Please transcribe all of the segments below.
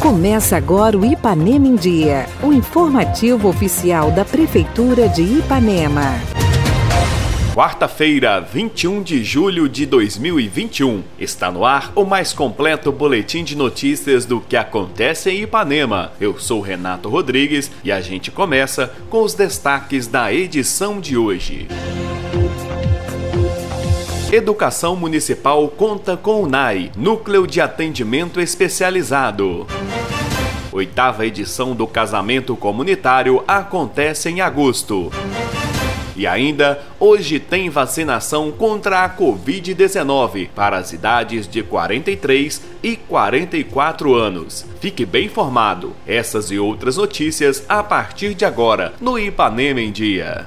Começa agora o Ipanema em Dia, o informativo oficial da Prefeitura de Ipanema. Quarta-feira, 21 de julho de 2021. Está no ar o mais completo boletim de notícias do que acontece em Ipanema. Eu sou Renato Rodrigues e a gente começa com os destaques da edição de hoje. Educação Municipal conta com o NAI, Núcleo de Atendimento Especializado. Oitava edição do Casamento Comunitário acontece em agosto. E ainda, hoje tem vacinação contra a Covid-19 para as idades de 43 e 44 anos. Fique bem informado. Essas e outras notícias a partir de agora no Ipanema em Dia.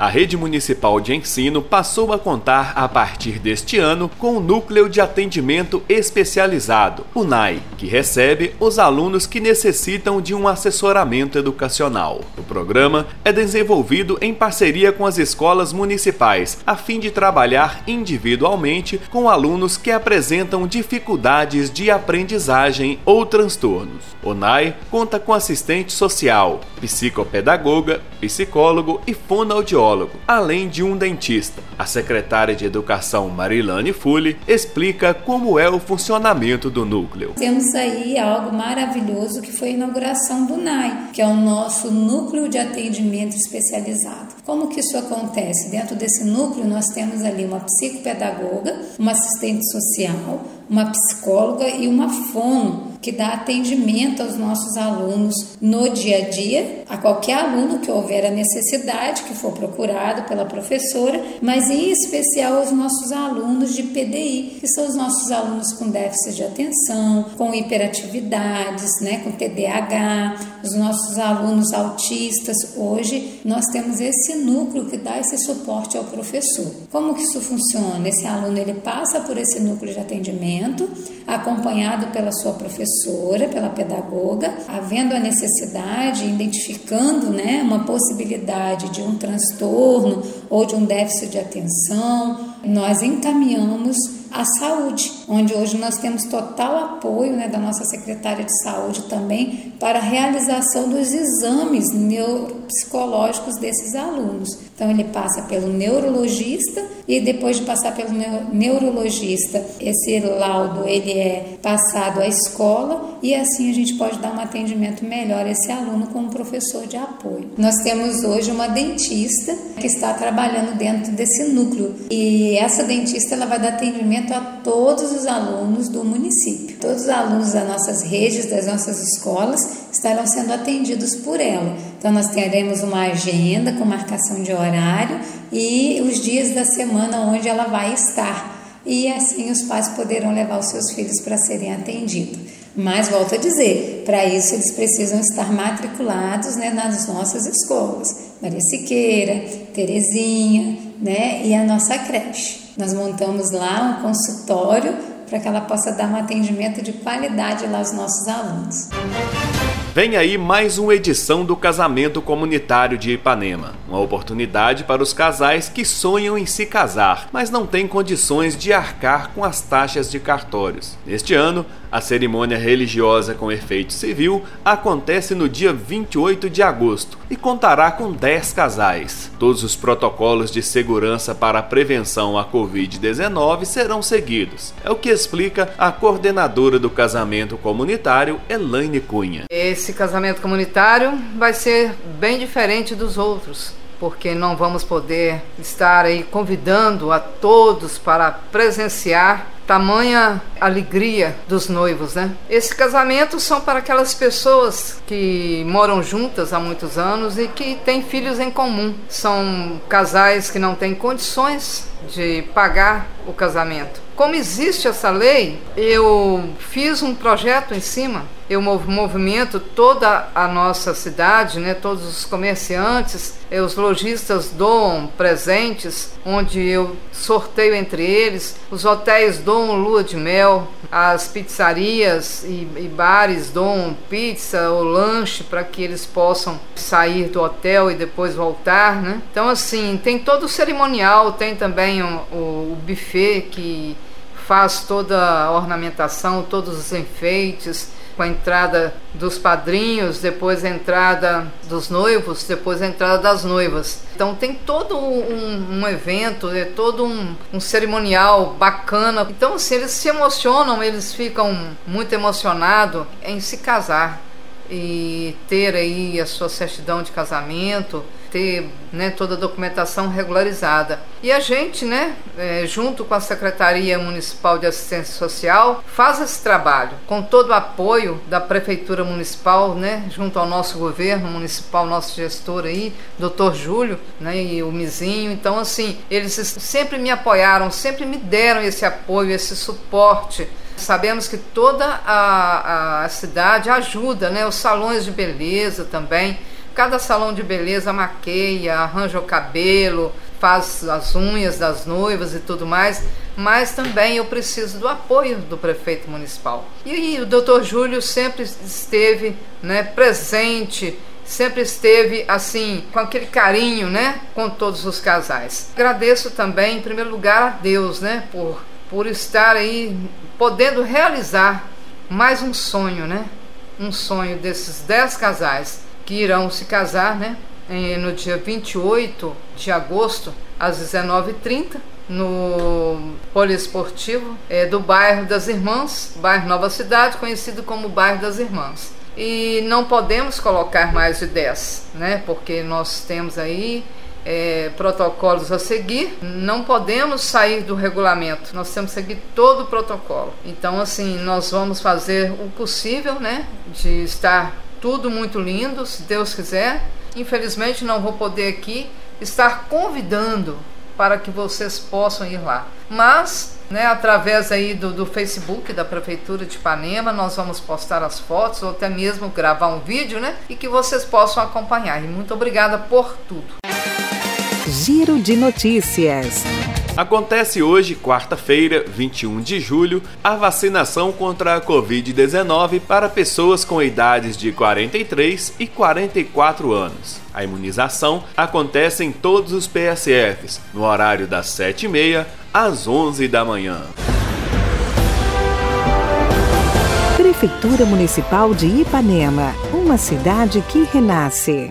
A rede municipal de ensino passou a contar a partir deste ano com o Núcleo de Atendimento Especializado, o NAI, que recebe os alunos que necessitam de um assessoramento educacional. O programa é desenvolvido em parceria com as escolas municipais, a fim de trabalhar individualmente com alunos que apresentam dificuldades de aprendizagem ou transtornos. O NAI conta com assistente social, psicopedagoga, psicólogo e fonoaudiólogo além de um dentista. A secretária de Educação Marilane Fulli explica como é o funcionamento do núcleo. Temos aí algo maravilhoso que foi a inauguração do NAI, que é o nosso núcleo de atendimento especializado. Como que isso acontece? Dentro desse núcleo nós temos ali uma psicopedagoga, uma assistente social, uma psicóloga e uma fono que dá atendimento aos nossos alunos no dia a dia, a qualquer aluno que houver a necessidade, que for procurado pela professora, mas em especial aos nossos alunos de PDI, que são os nossos alunos com déficit de atenção, com hiperatividades, né, com TDAH, os nossos alunos autistas. Hoje nós temos esse núcleo que dá esse suporte ao professor. Como que isso funciona? Esse aluno ele passa por esse núcleo de atendimento, acompanhado pela sua professora professora, pela pedagoga, havendo a necessidade, identificando né, uma possibilidade de um transtorno ou de um déficit de atenção, nós encaminhamos a saúde, onde hoje nós temos total apoio né, da nossa secretária de saúde também para a realização dos exames neuropsicológicos desses alunos. Então ele passa pelo neurologista e depois de passar pelo neurologista, esse laudo ele é passado à escola e assim a gente pode dar um atendimento melhor a esse aluno com um professor de apoio. Nós temos hoje uma dentista que está trabalhando dentro desse núcleo e essa dentista ela vai dar atendimento atendimento a todos os alunos do município. Todos os alunos das nossas redes, das nossas escolas, estarão sendo atendidos por ela. Então, nós teremos uma agenda com marcação de horário e os dias da semana onde ela vai estar. E assim os pais poderão levar os seus filhos para serem atendidos. Mas volto a dizer, para isso eles precisam estar matriculados né, nas nossas escolas, Maria Siqueira, Terezinha, né, e a nossa creche. Nós montamos lá um consultório para que ela possa dar um atendimento de qualidade lá aos nossos alunos. Vem aí mais uma edição do Casamento Comunitário de Ipanema. Uma oportunidade para os casais que sonham em se casar, mas não têm condições de arcar com as taxas de cartórios. Neste ano, a cerimônia religiosa com efeito civil acontece no dia 28 de agosto e contará com 10 casais. Todos os protocolos de segurança para a prevenção à Covid-19 serão seguidos. É o que explica a coordenadora do casamento comunitário, Elaine Cunha. Esse casamento comunitário vai ser bem diferente dos outros porque não vamos poder estar aí convidando a todos para presenciar tamanha alegria dos noivos, né? Esse casamento são para aquelas pessoas que moram juntas há muitos anos e que têm filhos em comum. São casais que não têm condições de pagar o casamento. Como existe essa lei, eu fiz um projeto em cima eu movimento toda a nossa cidade, né? Todos os comerciantes, os lojistas doam presentes, onde eu sorteio entre eles, os hotéis doam lua de mel, as pizzarias e, e bares doam pizza ou lanche para que eles possam sair do hotel e depois voltar, né? Então assim, tem todo o cerimonial, tem também o, o, o buffet que faz toda a ornamentação, todos os enfeites, com a entrada dos padrinhos, depois a entrada dos noivos, depois a entrada das noivas. Então tem todo um, um evento, é todo um, um, cerimonial bacana. Então, assim, eles se emocionam, eles ficam muito emocionados em se casar e ter aí a sua certidão de casamento, ter né, toda a documentação regularizada. E a gente, né, é, junto com a Secretaria Municipal de Assistência Social, faz esse trabalho com todo o apoio da Prefeitura Municipal, né, junto ao nosso governo municipal, nosso gestor aí, doutor Júlio, né, e o Mizinho. Então, assim, eles sempre me apoiaram, sempre me deram esse apoio, esse suporte Sabemos que toda a, a cidade ajuda, né? Os salões de beleza também. Cada salão de beleza maqueia, arranja o cabelo, faz as unhas das noivas e tudo mais, mas também eu preciso do apoio do prefeito municipal. E, e o doutor Júlio sempre esteve né, presente, sempre esteve assim, com aquele carinho, né, com todos os casais. Agradeço também, em primeiro lugar, a Deus, né, por, por estar aí podendo realizar mais um sonho, né? Um sonho desses dez casais que irão se casar, né? No dia 28 de agosto, às 19h30, no poliesportivo é, do bairro das Irmãs, bairro Nova Cidade, conhecido como bairro das Irmãs. E não podemos colocar mais de 10, né? Porque nós temos aí é, protocolos a seguir, não podemos sair do regulamento, nós temos que seguir todo o protocolo. Então, assim, nós vamos fazer o possível, né, de estar tudo muito lindo, se Deus quiser. Infelizmente, não vou poder aqui estar convidando para que vocês possam ir lá. Mas, né, através aí do, do Facebook da Prefeitura de Ipanema, nós vamos postar as fotos ou até mesmo gravar um vídeo, né, e que vocês possam acompanhar. E muito obrigada por tudo. Giro de Notícias. Acontece hoje, quarta-feira, 21 de julho, a vacinação contra a Covid-19 para pessoas com idades de 43 e 44 anos. A imunização acontece em todos os PSFs, no horário das 7h30 às 11 da manhã. Prefeitura Municipal de Ipanema, uma cidade que renasce.